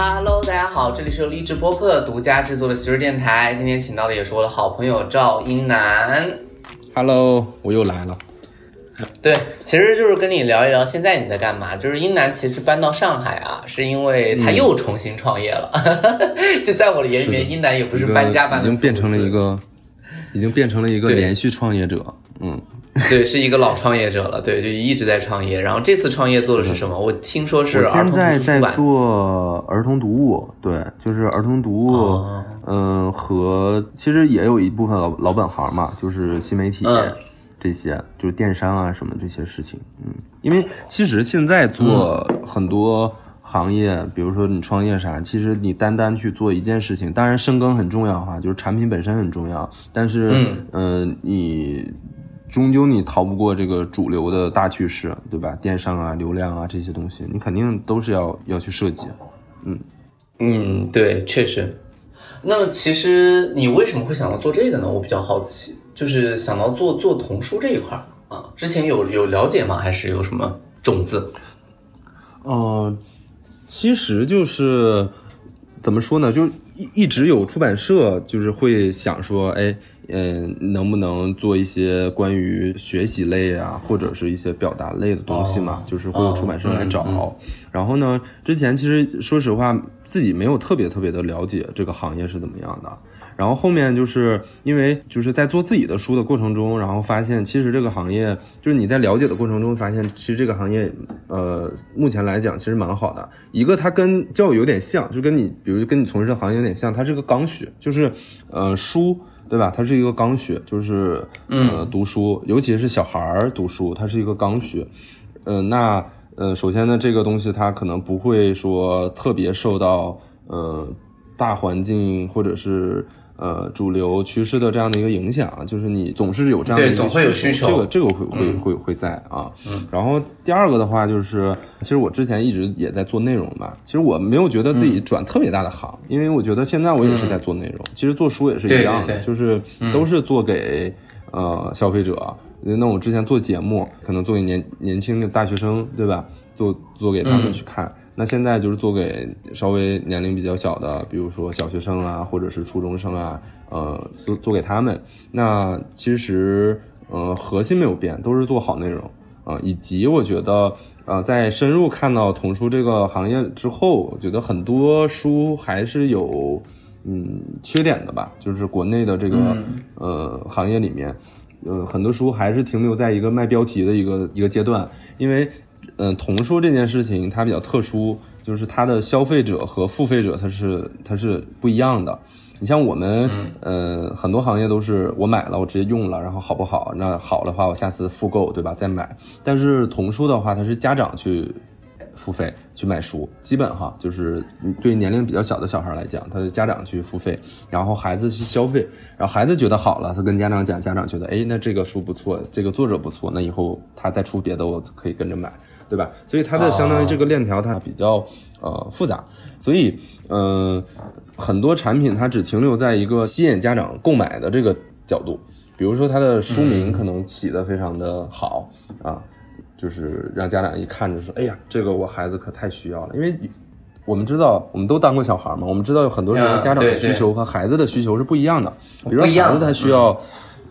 Hello，大家好，这里是由励志播客独家制作的徐瑞电台。今天请到的也是我的好朋友赵英男。Hello，我又来了。对，其实就是跟你聊一聊现在你在干嘛。就是英男其实搬到上海啊，是因为他又重新创业了。就在我的眼里面，英男也不是搬家搬的，已经变成了一个，已经变成了一个连续创业者。嗯，对，是一个老创业者了。对，就一直在创业。然后这次创业做的是什么？我听说是我儿童现在在。做儿童读物，对，就是儿童读物，哦嗯、和其实也有一部分老老本行嘛，就是新媒体、嗯这些，就是电商啊什么这些事情，嗯，因为其实现在做很多行业，比如说你创业啥，其实你单单去做一件事情，当然深耕很重要哈，就是产品本身很重要，但是，嗯呃，你终究你逃不过这个主流的大趋势，对吧？电商啊、流量啊这些东西，你肯定都是要要去涉及。嗯嗯，对，确实。那么其实你为什么会想到做这个呢？我比较好奇，就是想到做做童书这一块啊，之前有有了解吗？还是有什么种子？呃，其实就是怎么说呢，就一一直有出版社就是会想说，哎，嗯、能不能做一些关于学习类啊，或者是一些表达类的东西嘛？哦就是会有出版社来找。哦然后呢，之前其实说实话，自己没有特别特别的了解这个行业是怎么样的。然后后面就是因为就是在做自己的书的过程中，然后发现其实这个行业就是你在了解的过程中发现，其实这个行业呃目前来讲其实蛮好的。一个它跟教育有点像，就跟你比如跟你从事的行业有点像，它是个刚需，就是呃书对吧？它是一个刚需，就是呃读书，尤其是小孩儿读书，它是一个刚需。呃，那呃，首先呢，这个东西它可能不会说特别受到呃大环境或者是呃主流趋势的这样的一个影响，就是你总是有这样的一个对总会有需求这个这个会会会会在啊。然后第二个的话就是，其实我之前一直也在做内容吧，其实我没有觉得自己转特别大的行，因为我觉得现在我也是在做内容，其实做书也是一样的，对对。对就是都是做给。呃，消费者，那我之前做节目，可能做给年年轻的大学生，对吧？做做给他们去看。那现在就是做给稍微年龄比较小的，比如说小学生啊，或者是初中生啊，呃，做做给他们。那其实呃核心没有变，都是做好内容啊、以及我觉得呃在深入看到童书这个行业之后，我觉得很多书还是有。嗯，缺点的吧，就是国内的这个、呃行业里面，呃很多书还是停留在一个卖标题的一个一个阶段，因为嗯、呃童书这件事情它比较特殊，就是它的消费者和付费者它是它是不一样的。你像我们，呃，很多行业都是我买了，我直接用了，然后好不好？那好的话，我下次复购，对吧？再买。但是童书的话，它是家长去付费去买书，基本哈就是对年龄比较小的小孩来讲，他的家长去付费，然后孩子去消费，然后孩子觉得好了，他跟家长讲，家长觉得哎，那这个书不错，这个作者不错，那以后他再出别的，我可以跟着买，对吧？所以它的相当于这个链条它比较呃复杂，所以呃很多产品它只停留在一个吸引家长购买的这个角度，比如说它的书名可能起得非常的好、啊。就是让家长一看就说：“哎呀，这个我孩子可太需要了。”因为我们知道，我们都当过小孩嘛，我们知道有很多时候啊家长的需求和孩子的需求是不一样的。比如说孩子他需要，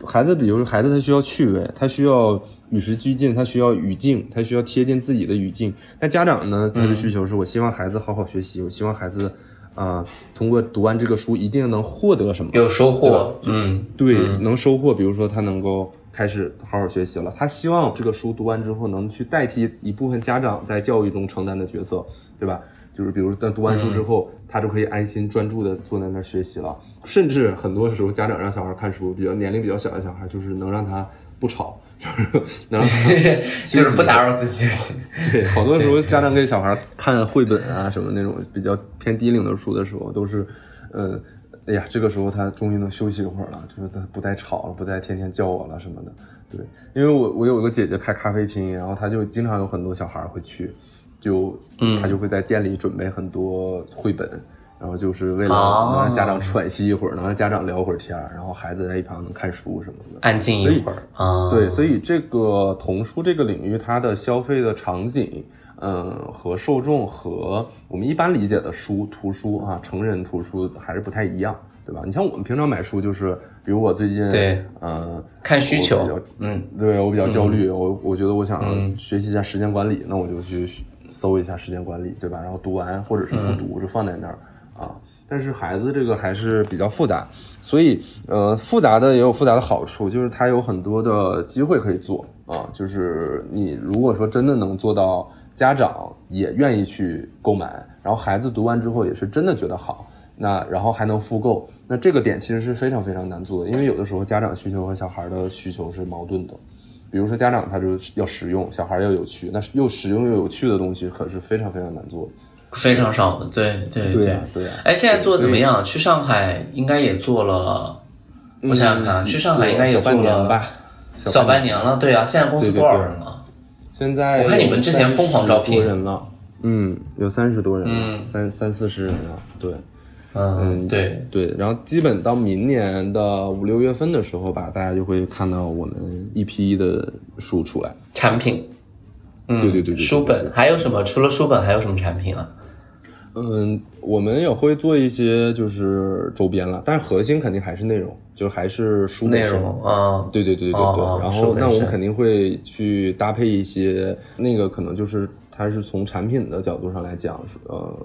孩子比如说孩子他需要趣味，他需要与时俱进，他需要语境，他需要贴近自己的语境。那家长呢，他的需求是我希望孩子好好学习，我希望孩子啊、通过读完这个书一定能获得什么，有收获。嗯，对，能收获，比如说他能够开始好好学习了，他希望这个书读完之后能去代替一部分家长在教育中承担的角色，对吧？就是比如在读完书之后，他就可以安心专注的坐在那儿学习了。甚至很多时候，家长让小孩看书，比较年龄比较小的小孩，就是能让他不吵，就是能让他 就是不打扰自己就行。对，好多时候家长给小孩看绘本啊什么那种比较偏低龄的书的时候，都是，呃，哎呀，这个时候他终于能休息一会儿了，就是他不再吵了，不再天天叫我了什么的。对，因为我我有一个姐姐开咖啡厅，然后她就经常有很多小孩会去，就她就会在店里准备很多绘本。然后就是为了哦能让家长喘息一会儿，能让家长聊会儿天儿，然后孩子在一旁能看书什么的。安静一会儿啊。对，所以这个童书这个领域，它的消费的场景嗯，和受众和我们一般理解的书、图书啊，成人图书还是不太一样，对吧？你像我们平常买书，就是比如我最近对，嗯，看需求比较，嗯，对我比较焦虑，我我觉得我想学习一下时间管理，那我就去搜一下时间管理，对吧？然后读完或者是不读，就放在那儿啊。但是孩子这个还是比较复杂，所以呃，复杂的也有复杂的好处，就是它有很多的机会可以做啊。就是你如果说真的能做到，家长也愿意去购买，然后孩子读完之后也是真的觉得好，那然后还能复购，那这个点其实是非常非常难做的，因为有的时候家长需求和小孩的需求是矛盾的。比如说家长他就要实用，小孩要有趣，那又实用又有趣的东西可是非常非常难做的。非常少的，对对对呀对呀。哎，现在做的怎么样？去上海应该也做了，我想想看，去上海应该也做了吧，小半年了。对啊，现在公司多少人了？现在我看你们之前疯狂招聘人了，嗯，有三十多人了，三三四十人了，对，嗯对对。然后基本到明年的五六月份的时候吧，大家就会看到我们一批的书出来，产品。嗯，对对对对，书本还有什么？除了书本还有什么产品啊？嗯，我们也会做一些就是周边了，但是核心肯定还是内容，就还是书内容啊。对对对对对对。然后那我们肯定会去搭配一些，那个可能就是它是从产品的角度上来讲，呃，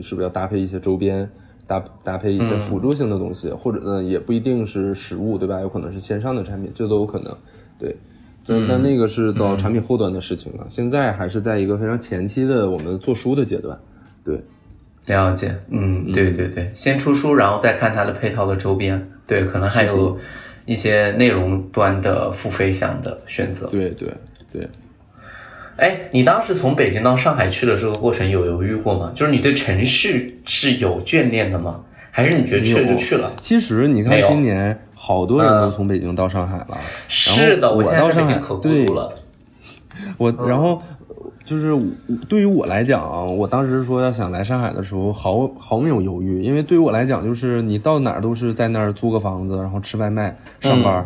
是不是要搭配一些周边，搭搭配一些辅助性的东西，或者呢也不一定是实物，对吧？有可能是线上的产品，这都有可能，对。那那个是到产品后端的事情了，现在还是在一个非常前期的我们做书的阶段，对，了解，嗯，对对对，先出书，然后再看它的配套的周边，对，可能还有一些内容端的付费项的选择，对对对。哎，你当时从北京到上海去的这个过程有犹豫过吗？就是你对城市是有眷恋的吗？还是你觉得去了就去了？其实你看，今年好多人都从北京到上海了。是的，我到上海对，我然后就是对于我来讲，我当时说要想来上海的时候，毫毫没有犹豫，因为对于我来讲，就是你到哪儿都是在那儿租个房子，然后吃外卖、上班，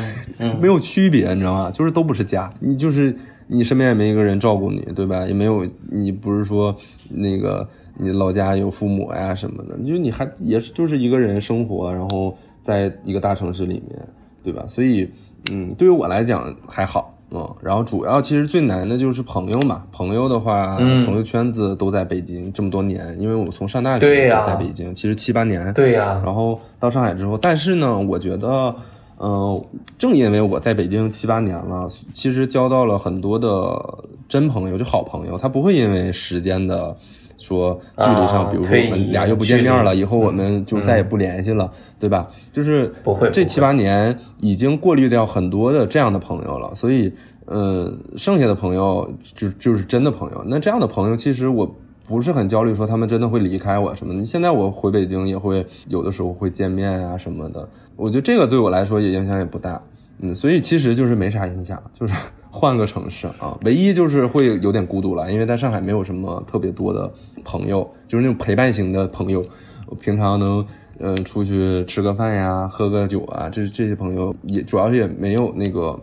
没有区别，你知道吗？就是都不是家，你就是你身边也没一个人照顾你，对吧？也没有你不是说那个。你老家有父母呀什么的，你说你还也是就是一个人生活，然后在一个大城市里面，对吧？所以，嗯，对于我来讲还好，嗯。然后主要其实最难的就是朋友嘛，朋友的话，朋友圈子都在北京这么多年，因为我从上大学就在北京，其实七八年，对呀。然后到上海之后，但是呢，我觉得，嗯，正因为我在北京七八年了，其实交到了很多的真朋友，就好朋友，他不会因为时间的。说距离上，比如说我们俩又不见面了，以后我们就再也不联系了，对吧？就是不会这七八年已经过滤掉很多的这样的朋友了，所以呃，剩下的朋友就就是真的朋友。那这样的朋友，其实我不是很焦虑，说他们真的会离开我什么的。现在我回北京也会有的时候会见面啊什么的，我觉得这个对我来说也影响也不大。嗯，所以其实就是没啥影响，就是。换个城市啊，唯一就是会有点孤独了，因为在上海没有什么特别多的朋友，就是那种陪伴型的朋友。我平常能嗯出去吃个饭呀，喝个酒啊，这这些朋友也主要是也没有那个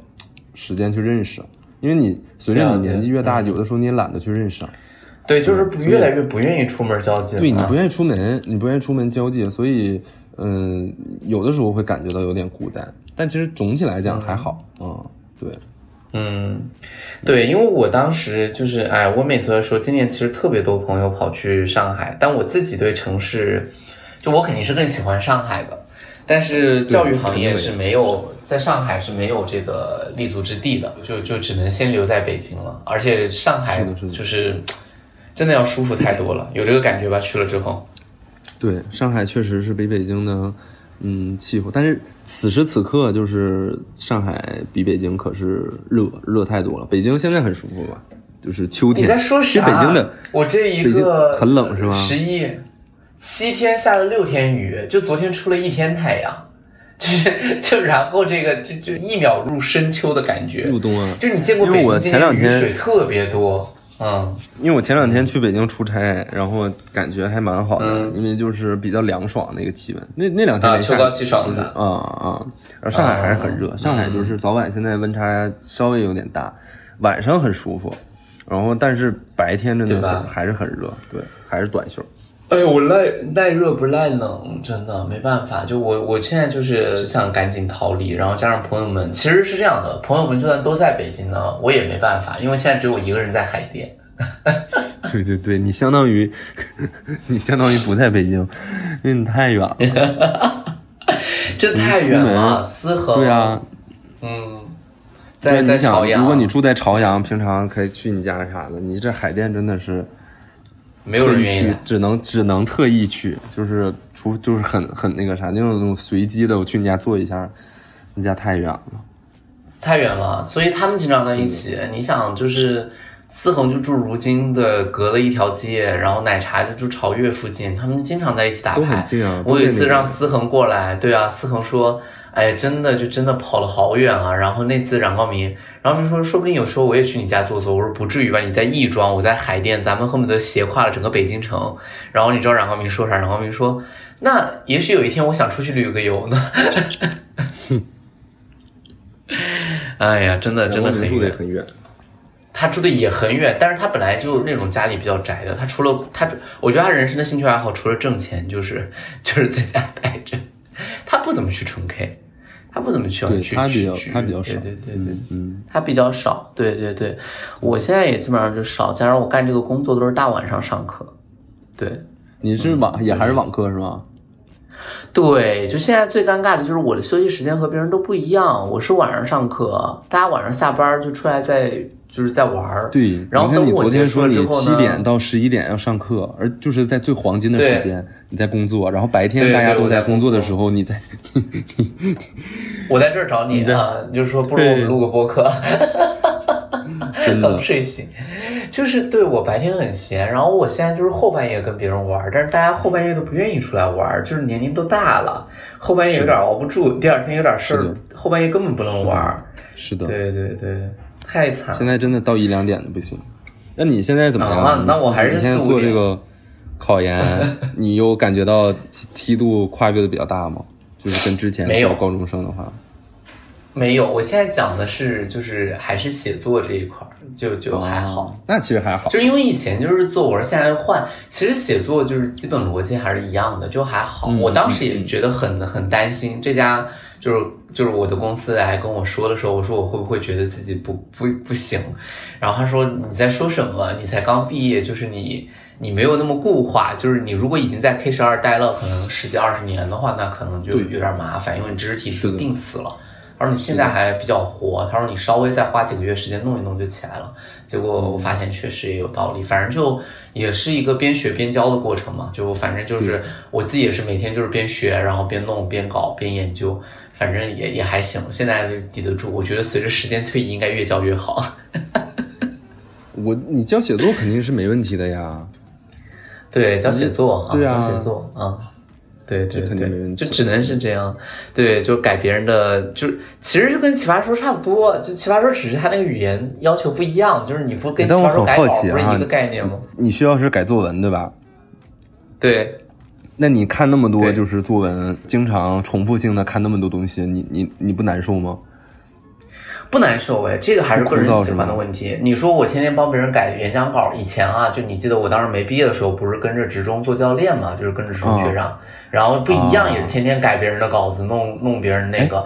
时间去认识，因为你随着你年纪越大，有的时候你也懒得去认识。对，就是越来越不愿意出门交际。对你不愿意出门，你不愿意出门交际，所以嗯，有的时候会感觉到有点孤单。但其实总体来讲还好，嗯，对。嗯，对，因为我当时就是，哎，我每次都说，今年其实特别多朋友跑去上海，但我自己对城市，就我肯定是更喜欢上海的，但是教育行业是没有在上海是没有这个立足之地的，就就只能先留在北京了，而且上海就是真的要舒服太多了，有这个感觉吧？去了之后，对，上海确实是比北京的。嗯，气候，但是此时此刻就是上海比北京可是热热太多了。北京现在很舒服吧？就是秋天。你在说啥？北京的，我这一个很冷是吗？十一七天下了六天雨，就昨天出了一天太阳，就是就然后这个就就一秒入深秋的感觉。入冬啊！就你见过北京今年雨水特别多。嗯，因为我前两天去北京出差，然后感觉还蛮好的，因为就是比较凉爽那个气温。那那两天没秋高气爽的啊啊！而上海还是很热，上海就是早晚现在温差稍微有点大，晚上很舒服，然后但是白天真的是还是很热，对，还是短袖。哎呦，我耐耐热不耐冷，真的没办法。就我我现在就是想赶紧逃离，然后加上朋友们，其实是这样的，朋友们就算都在北京呢，我也没办法，因为现在只有我一个人在海淀。对对对，你相当于 你相当于不在北京，因为你太远了。这太远了，思衡。对啊，嗯，在在朝，阳，如果你住在朝阳，平常可以去你家啥的，你这海淀真的是没有人愿意来，只能只能特意去，就是除就是很很那个啥，那种那种随机的，我去你家坐一下，你家太远了。太远了，所以他们经常在一起。嗯你想，就是思恒就住如今的隔了一条街，然后奶茶就住朝越附近，他们经常在一起打牌。都很近啊我有一次让思恒过来，对啊，思恒说。哎，真的就真的跑了好远啊！然后那次冉高明，冉高明说，说不定有时候我也去你家坐坐。我说不至于吧，你在亦庄，我在海淀，咱们恨不得斜跨了整个北京城。然后你知道冉高明说啥？冉高明说，那也许有一天我想出去旅个游呢。哎呀，真的真的住的。很远。他住的也很远，但是他本来就那种家里比较宅的。他除了他，我觉得他人生的兴趣爱好除了挣钱，就是就是在家待着。他不怎么去纯 K，他不怎么去他比较他比较少对对对对，嗯，他比较少。对对对，我现在也基本上就少，加上我干这个工作都是大晚上上课。对你是网也还是网课是吗？对，就现在最尴尬的就是我的休息时间和别人都不一样，我是晚上上课，大家晚上下班就出来在就是在玩儿。对，然后你看你昨等我结束天说你了之后呢七点到十一点要上课，而就是在最黄金的时间你在工作，然后白天大家都在工作的时候你在，我在这儿找你啊，就是说不如我们录个播客，真的刚睡醒，就是对我白天很闲，然后我现在就是后半夜跟别人玩，但是大家后半夜都不愿意出来玩，就是年龄都大了，后半夜有点熬不住，第二天有点事儿，后半夜根本不能玩。是的，对对对，太惨了。现在真的到一两点都不行。那你现在怎么样？那我还是你现在做这个考研，你有感觉到梯梯度跨越的比较大吗？就是跟之前教高中生的话，没有，我现在讲的是就是还是写作这一块儿，就就还好。哦，那其实还好。就是因为以前就是作文，现在换，其实写作就是基本逻辑还是一样的，就还好。嗯我当时也觉得很很担心，这家就是就是我的公司来跟我说的时候，我说我会不会觉得自己不不不行？然后他说你在说什么？你才刚毕业，就是你你没有那么固化，就是你如果已经在 K 十二待了可能十几二十年的话，那可能就有点麻烦，因为你知识体系定死了。他说你现在还比较活，他说你稍微再花几个月时间弄一弄就起来了。结果我发现确实也有道理，反正就也是一个边学边教的过程嘛。就反正就是我自己也是每天就是边学，然后边弄边搞边研究，反正也也还行，现在就抵得住。我觉得随着时间推移，应该越教越好。我你教写作肯定是没问题的呀。对，教写作啊，对啊教写作啊。对对这肯定没对，问题就只能是这样。对，就改别人的，就其实就跟奇葩说差不多，就奇葩说只是他那个语言要求不一样，就是你不跟奇葩说改稿很好奇啊不是一个概念吗？你需要是改作文对吧？对，那你看那么多就是作文，经常重复性的看那么多东西，你你你不难受吗？不难受哎，这个还是个人喜欢的问题。你说我天天帮别人改演讲稿，以前啊，就你记得我当时没毕业的时候，不是跟着职中做教练嘛，就是跟着职中学长，然后不一样，啊也是天天改别人的稿子，弄弄别人那个，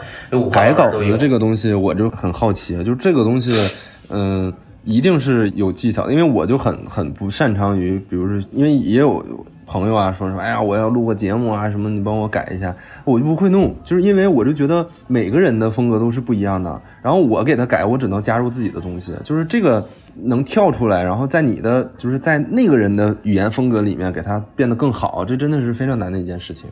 改稿子这个东西，我就很好奇，就这个东西，嗯、一定是有技巧，因为我就很很不擅长于，比如说，因为也有朋友啊说什么，哎呀，我要录个节目啊什么，你帮我改一下，我就不会弄，就是因为我就觉得每个人的风格都是不一样的，然后我给他改，我只能加入自己的东西，就是这个能跳出来，然后在你的就是在那个人的语言风格里面给他变得更好，这真的是非常难的一件事情。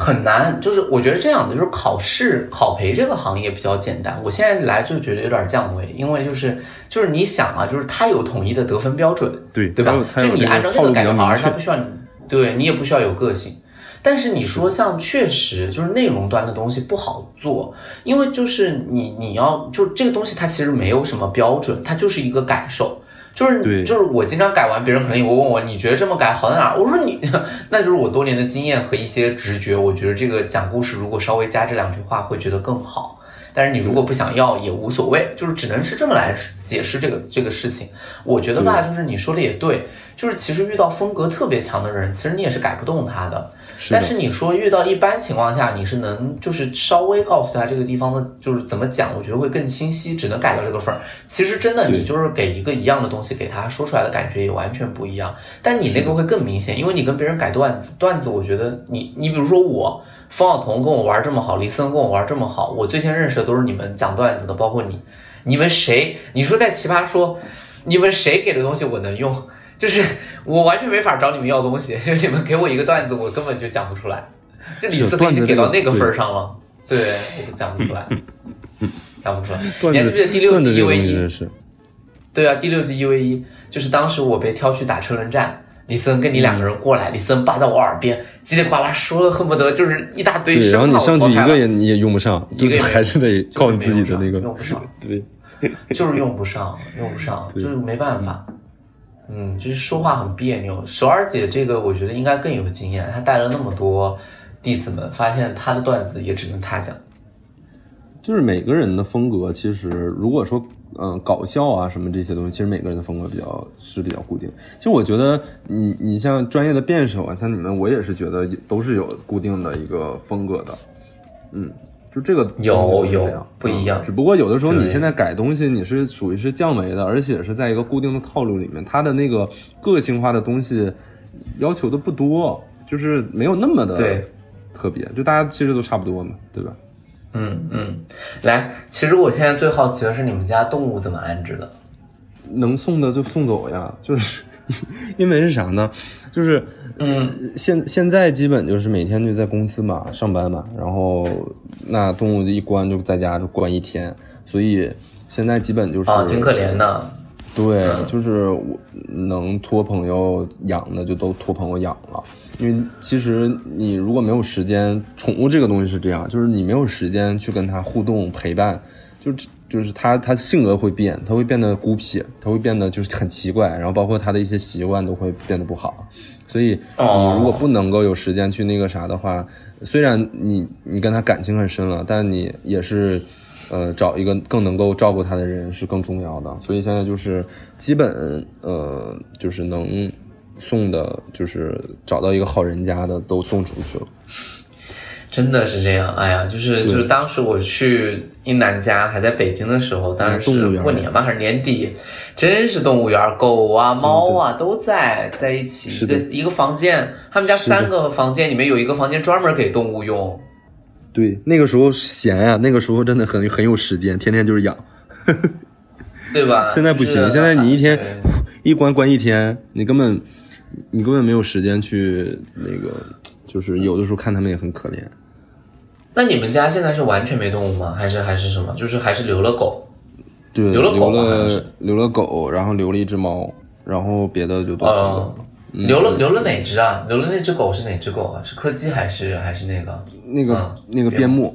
很难，就是我觉得这样的，就是考试考培这个行业比较简单。我现在来就觉得有点降维，因为就是就是你想啊，就是它有统一的得分标准，对对吧？就你按照那个改就好，而较明确且它不需要你，对你也不需要有个性。但是你说像确实就是内容端的东西不好做，因为就是你你要就这个东西它其实没有什么标准，它就是一个感受。就是对就是我经常改完，别人可能也会问我，你觉得这么改好在哪儿？我说你，那就是我多年的经验和一些直觉，我觉得这个讲故事如果稍微加这两句话，会觉得更好。但是你如果不想要也无所谓，就是只能是这么来解释这个这个事情。我觉得吧，就是你说的也对，就是其实遇到风格特别强的人，其实你也是改不动他的。是但是你说遇到一般情况下，你是能就是稍微告诉他这个地方的，就是怎么讲，我觉得会更清晰，只能改到这个份儿。其实真的你就是给一个一样的东西给他说出来的感觉也完全不一样，但你那个会更明显，因为你跟别人改段子，段子我觉得你你比如说我。方晓彤跟我玩这么好，李森跟我玩这么好，我最先认识的都是你们讲段子的，包括你，你们谁？你说在奇葩说，你们谁给的东西我能用？就是我完全没法找你们要东西，就 你们给我一个段子，我根本就讲不出来。这李斯已经给到那个份儿上了，对我都讲不出来，讲不出来。你还记不记得第六季一 v 一？对啊，第六季一 v 一，就是当时我被挑去打车轮战，李森跟你两个人过来，李森扒在我耳边叽里呱啦说了，恨不得就是一大堆对，然后你上去一个也你也用不上，就一个还是得靠你自己的那个用不上 对，就是用不上，用不上，就是没办法。嗯，嗯就是说话很别扭。首尔姐这个，我觉得应该更有经验，她带了那么多弟子们，发现她的段子也只能她讲。就是每个人的风格，其实如果说嗯、搞笑啊什么这些东西，其实每个人的风格比较是比较固定。其实我觉得你你像专业的辩手啊，像你们，我也是觉得都是有固定的一个风格的，嗯。就这个有有不一样。嗯只不过有的时候你现在改东西，你是属于是降维的，而且是在一个固定的套路里面，它的那个个性化的东西要求的不多，就是没有那么的特别，就大家其实都差不多嘛，对吧？嗯嗯，来，其实我现在最好奇的是你们家动物怎么安置的？能送的就送走呀，就是 因为是啥呢？就是嗯，现现在基本就是每天就在公司嘛上班嘛，然后那动物就一关就在家就关一天，所以现在基本就是啊，挺可怜的。对，就是我能托朋友养的就都托朋友养了，因为其实你如果没有时间，宠物这个东西是这样，就是你没有时间去跟它互动陪伴，就就是他他性格会变，他会变得孤僻，他会变得就是很奇怪，然后包括他的一些习惯都会变得不好，所以你如果不能够有时间去那个啥的话，虽然你你跟他感情很深了，但你也是。呃，找一个更能够照顾他的人是更重要的，所以现在就是基本呃，就是能送的，就是找到一个好人家的都送出去了。真的是这样，哎呀，就是就是当时我去一南家还在北京的时候，当时是过年吧还是年底，真是动物园，狗啊猫啊都在在一起，一个一个房间，他们家三个房间里面有一个房间专门给动物用，对，那个时候闲呀、那个时候真的很很有时间，天天就是养。对吧？现在不行，现在你一天一关关一天，你根本你根本没有时间去那个，就是有的时候看他们也很可怜。那你们家现在是完全没动物吗？还是还是什么？就是还是留了狗？对，留了狗吗好像了留了狗，然后留了一只猫，然后别的就都送走了。嗯留了留了哪只啊？留了那只狗是哪只狗啊？是柯基还是还是那个那个、嗯那个边牧，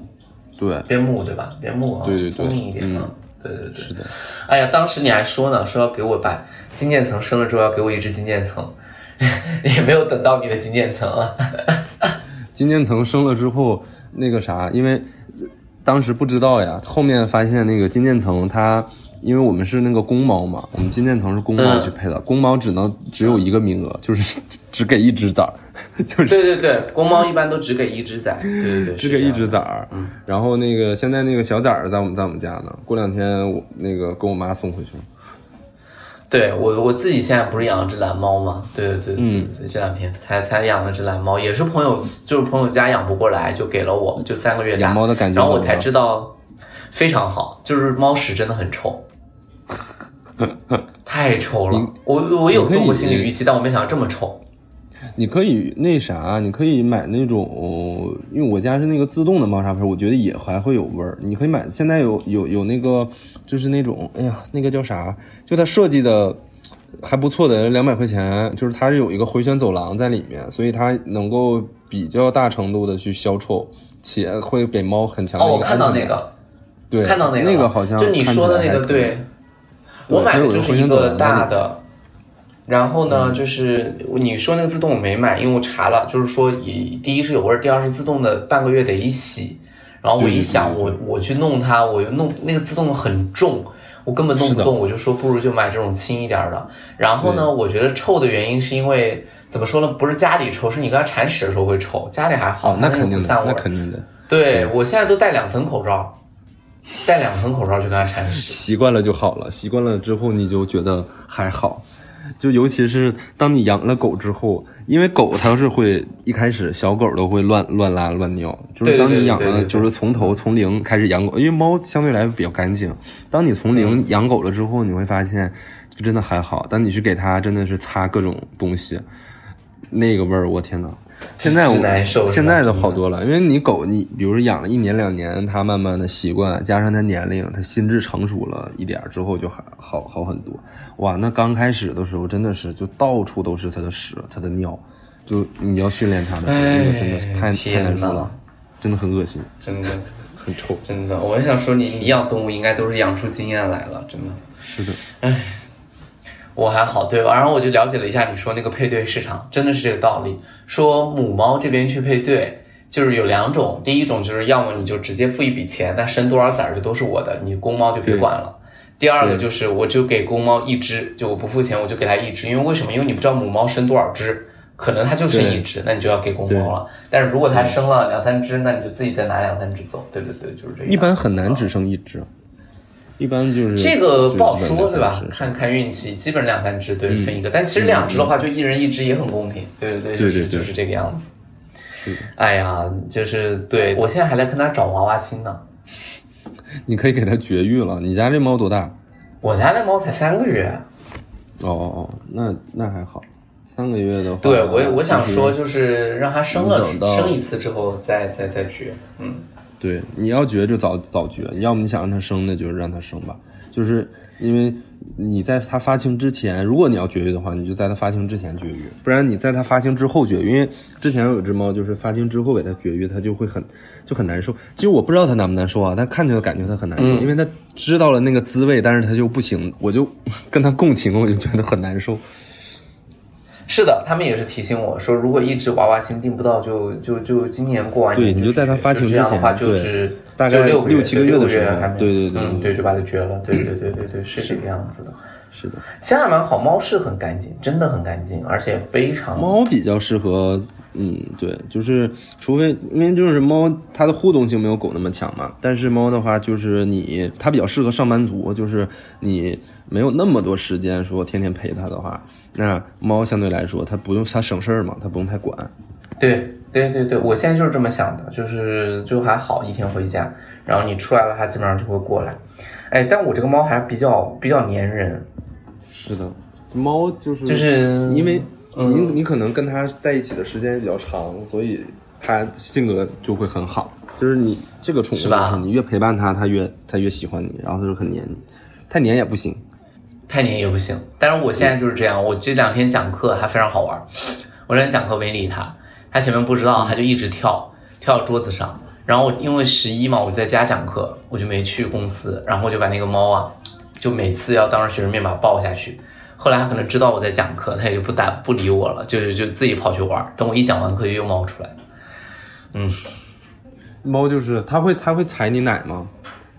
对，边牧对吧？边牧啊，对对对聪明一点嗯啊。对对对，是的。哎呀，当时你还说呢，说要给我把金渐层生了之后要给我一只金渐层，也没有等到你的金渐层啊。金渐层生了之后，那个啥，因为当时不知道呀，后面发现那个金渐层它，因为我们是那个公猫嘛，我们金渐层是公猫嗯去配的，公猫只能只有一个名额，就是 只给一只崽儿，就是对对对，公猫一般都只给一只崽，对对对，只给一只崽儿。然后那个现在那个小崽儿在我们在我们家呢，过两天我那个给我妈送回去了。对我我自己现在不是养了只蓝猫吗？对对对对嗯，这两天才才养了只蓝猫，也是朋友就是朋友家养不过来，就给了我，就三个月大。养猫的感觉然后我才知道非常好，就是猫屎真的很臭。太臭了，我我有做过心理预期，但我没想到这么臭。你可以那啥，你可以买那种，因为我家是那个自动的猫砂盆，我觉得也还会有味儿。你可以买，现在有有有那个，就是那种，哎呀，那个叫啥？就它设计的还不错的，两百块钱，就是它是有一个回旋走廊在里面，所以它能够比较大程度的去消臭，且会给猫很强的哦，一我看到个安全感。那个，对，看到那个，那个好像就你说的那个，对，对我买的就是一个大的，然后嗯呢，就是你说那个自动我没买，因为我查了，就是说以第一是有味儿，第二是自动的半个月得一洗，然然后我一想，对我我去弄它，我又弄那个自动很重，我根本弄不动，我就说不如就买这种轻一点儿的。然后呢，我觉得臭的原因是因为怎么说呢？不是家里臭，是你跟它铲屎的时候会臭，家里还好，哦，那肯定的。那肯定的，对我现在都戴两层口罩，戴两层口罩去跟它铲屎。习惯了就好了，习惯了之后你就觉得还好。就尤其是当你养了狗之后，因为狗它是会一开始小狗都会乱乱拉乱尿，就是当你养了就是从头从零开始养狗，因为猫相对来说比较干净。当你从零嗯养狗了之后，你会发现就真的还好。当你去给它真的是擦各种东西，那个味儿，我天呐！现在我现在都好多了，因为你狗你比如说养了一年两年，它慢慢的习惯，加上它年龄，它心智成熟了一点儿之后就还好好很多。哇，那刚开始的时候真的是就到处都是它的屎，它的尿，就你要训练它的时候，那个真的太太难受了，真的很恶心，真的，很臭。真的，我想说你，你养动物应该都是养出经验来了，真的。是的，我还好，对，然后我就了解了一下你说那个配对市场，真的是这个道理。说母猫这边去配对，就是有两种，第一种就是要么你就直接付一笔钱，那生多少崽儿就都是我的，你公猫就别管了。第二个就是我就给公猫一只，就我不付钱，我就给它一只，因为为什么？因为你不知道母猫生多少只，可能它就生一只，那你就要给公猫了。但是如果它生了两三只，那你就自己再拿两三只走。对对对，就是这样。一般很难只生一只，一般就是这个不好说，对吧看看运气，基本两三只对分一个，但其实两只的话就一人一只也很公平，对对就是对对对就是这个样子。是的哎呀，就是对我现在还在跟他找娃娃亲呢。你可以给它绝育了。你家这猫多大？我家那猫才三个月，哦哦哦，那那还好，三个月的话，对我我想说就是让它生了生一次之后再再再绝，嗯，对，你要绝就早早绝，要么你想让它生，那就让它生吧。就是因为你在它发情之前，如果你要绝育的话，你就在它发情之前绝育，不然你在它发情之后绝育。因为之前有只猫，就是发情之后给它绝育，它就会很就很难受。其实我不知道它难不难受啊，但看着感觉它很难受，因为它知道了那个滋味，但是它就不行，我就跟它共情，我就觉得很难受。是的，他们也是提醒我说，如果一直娃娃亲订不到，就就就今年过完年对你就在他发情这样的话，就是大概六七个月的时候还没对对对。嗯，对，就把它绝了，对对对对对，是这个样子的。是的，其实还蛮好，猫是很干净，真的很干净，而且非常猫比较适合，嗯，对，就是除非因为就是猫它的互动性没有狗那么强嘛，但是猫的话就是你它比较适合上班族，就是你没有那么多时间说天天陪它的话，那猫相对来说它不用它省事儿嘛，它不用太管。对对对对，我现在就是这么想的，就是就还好，一天回家，然后你出来了，它基本上就会过来。哎，但我这个猫还比较比较粘人，是的，猫就是就是因为嗯你你可能跟它在一起的时间比较长，所以它性格就会很好。就是你这个宠物，是吧你越陪伴它，它越它越喜欢你，然后它就很黏你。太黏也不行，太黏也不行。但是我现在就是这样，我这两天讲课还非常好玩。我这天讲课没理它，它前面不知道，它就一直跳跳到桌子上。然后因为十一嘛，我在家讲课，我就没去公司，然后我就把那个猫啊，就每次要当着学生面把它抱下去。后来他可能知道我在讲课，他也就不打不理我了，就就自己跑去玩。等我一讲完课，就又冒出来。嗯猫就是它会它会踩你奶吗？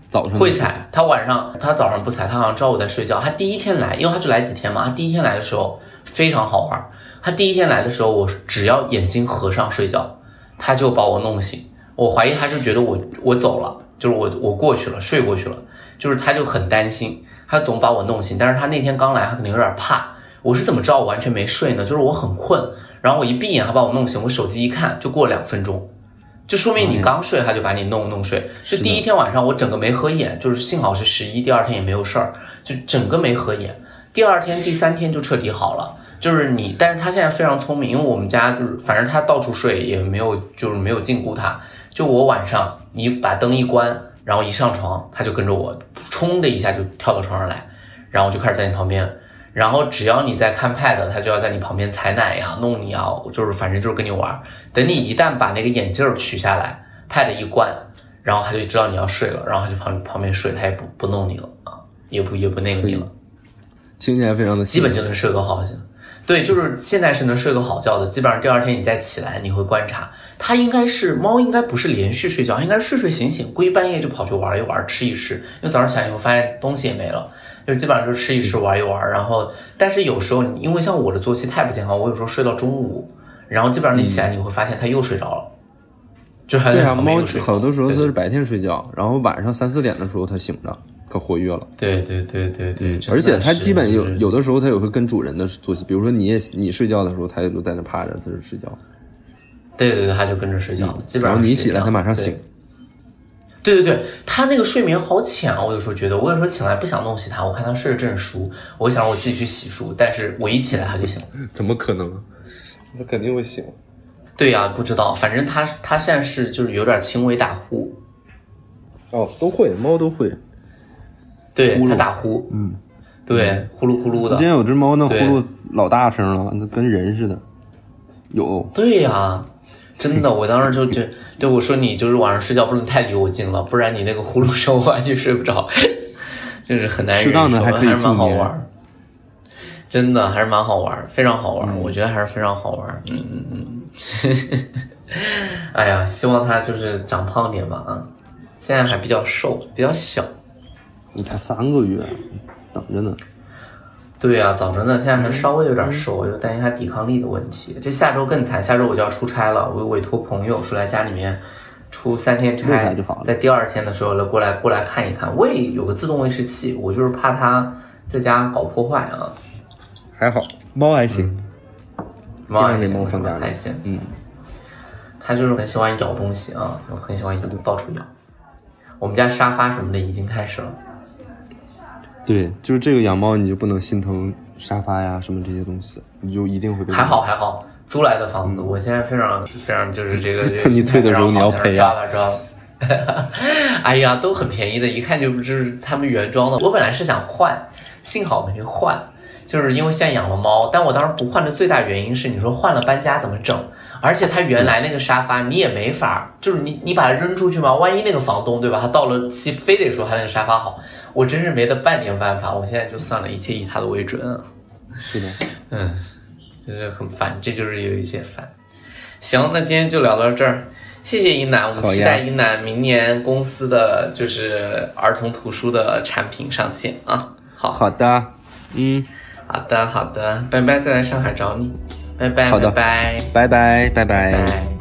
早上会踩，它晚上它早上不踩，它好像知道我在睡觉。它第一天来，因为它就来几天嘛，它第一天来的时候非常好玩。它第一天来的时候，我只要眼睛合上睡觉，它就把我弄醒。我怀疑它是觉得我我走了，就是我我过去了，睡过去了，就是它就很担心，它总把我弄醒。但是他那天刚来，他肯定有点怕。我是怎么知道我完全没睡呢？就是我很困，然后我一闭眼，他把我弄醒，我手机一看，就过了两分钟。就说明你刚睡，他就把你弄弄睡。就第一天晚上我整个没合眼，就是幸好是十一，第二天也没有事儿，就整个没合眼。第二天、第三天就彻底好了。就是你，但是他现在非常聪明，因为我们家就是反正他到处睡，也没有就是没有禁锢他。就我晚上你把灯一关，然后一上床，他就跟着我，冲的一下就跳到床上来，然后就开始在你旁边。然后只要你在看 pad，它就要在你旁边踩奶呀、弄你啊，就是反正就是跟你玩。等你一旦把那个眼镜取下来，pad 一关，然后它就知道你要睡了，然后它就旁旁边睡，它也不不弄你了啊，也不也不那个你了，听起来非常的基本就能睡个好觉。对，就是现在是能睡个好觉的，基本上第二天你再起来，你会观察。它应该是猫，应该不是连续睡觉，应该是睡睡醒醒，估计半夜就跑去玩一玩，吃一吃，因为早上起来你会发现东西也没了，就是基本上就吃一吃，玩一玩，然后但是有时候因为像我的作息太不健康，我有时候睡到中午，然后基本上你起来你会发现它又睡着了，就还对啊，猫好多时候对。它是白天睡觉，然后晚上三四点的时候它醒着，可活跃了。对对对对对，而且它基本有有的时候它也会跟主人的作息，比如说你也你睡觉的时候，它也就在那趴着，它就睡觉。对对对，它就跟着睡觉了，基本上然后你起来，它马上醒。对对对，它那个睡眠好浅啊！我有时候觉得，我有时候起来不想弄醒它，我看它睡得正熟，我想让我自己去洗漱，但是我一起来它就醒了。怎么可能？它肯定会醒。对呀、不知道，反正它它现在是就是有点轻微打呼，哦，都会，猫都会。对呼噜打呼，嗯，对，呼噜呼噜的之，前有只猫那呼噜老大声了，那跟人似的。有，对呀、真的，我当时就就 对我说你就是晚上睡觉不能太离我近了，不然你那个呼噜声我完全睡不着，就是很难适当的还可以还是蛮好玩。真的还是蛮好玩，非常好玩儿，我觉得还是非常好玩儿。嗯嗯嗯。哎呀，希望它就是长胖点吧啊！现在还比较瘦，比较小。你才三个月，等着呢。对呀、早着呢，现在还稍微有点瘦，又担心它抵抗力的问题。这下周更惨，下周我就要出差了，我委托朋友说来家里面出三天差就好了，在第二天的时候来过来过来看一看。喂有个自动喂食器，我就是怕它在家搞破坏啊。还好，猫还行。猫尽量给还行猫放家还行，嗯，它就是很喜欢咬东西啊，就很喜欢到处咬。我们家沙发什么的已经开始了。对，就是这个养猫，你就不能心疼沙发呀什么这些东西，你就一定会被还好还好，租来的房子，我现在非常非常就是这个。这个嗯你退的时候你要赔啊知道吧知道吧。哎呀，都很便宜的，一看就不是他们原装的。我本来是想换，幸好没换，就是因为现在养了猫。但我当时不换的最大原因是，你说换了搬家怎么整？而且它原来那个沙发你也没法，就是你你把它扔出去嘛，万一那个房东对吧，他到了期非得说他那个沙发好，我真是没得半点办法。我现在就算了，一切以他的为准啊。是的，嗯，就是很烦，这就是有一些烦。行，那今天就聊到这儿，谢谢一楠，我们期待一楠明年公司的就是儿童图书的产品上线啊。好，好的，嗯，好的，好的，拜拜，再来上海找你，拜拜，好的拜拜，拜拜，拜拜。拜。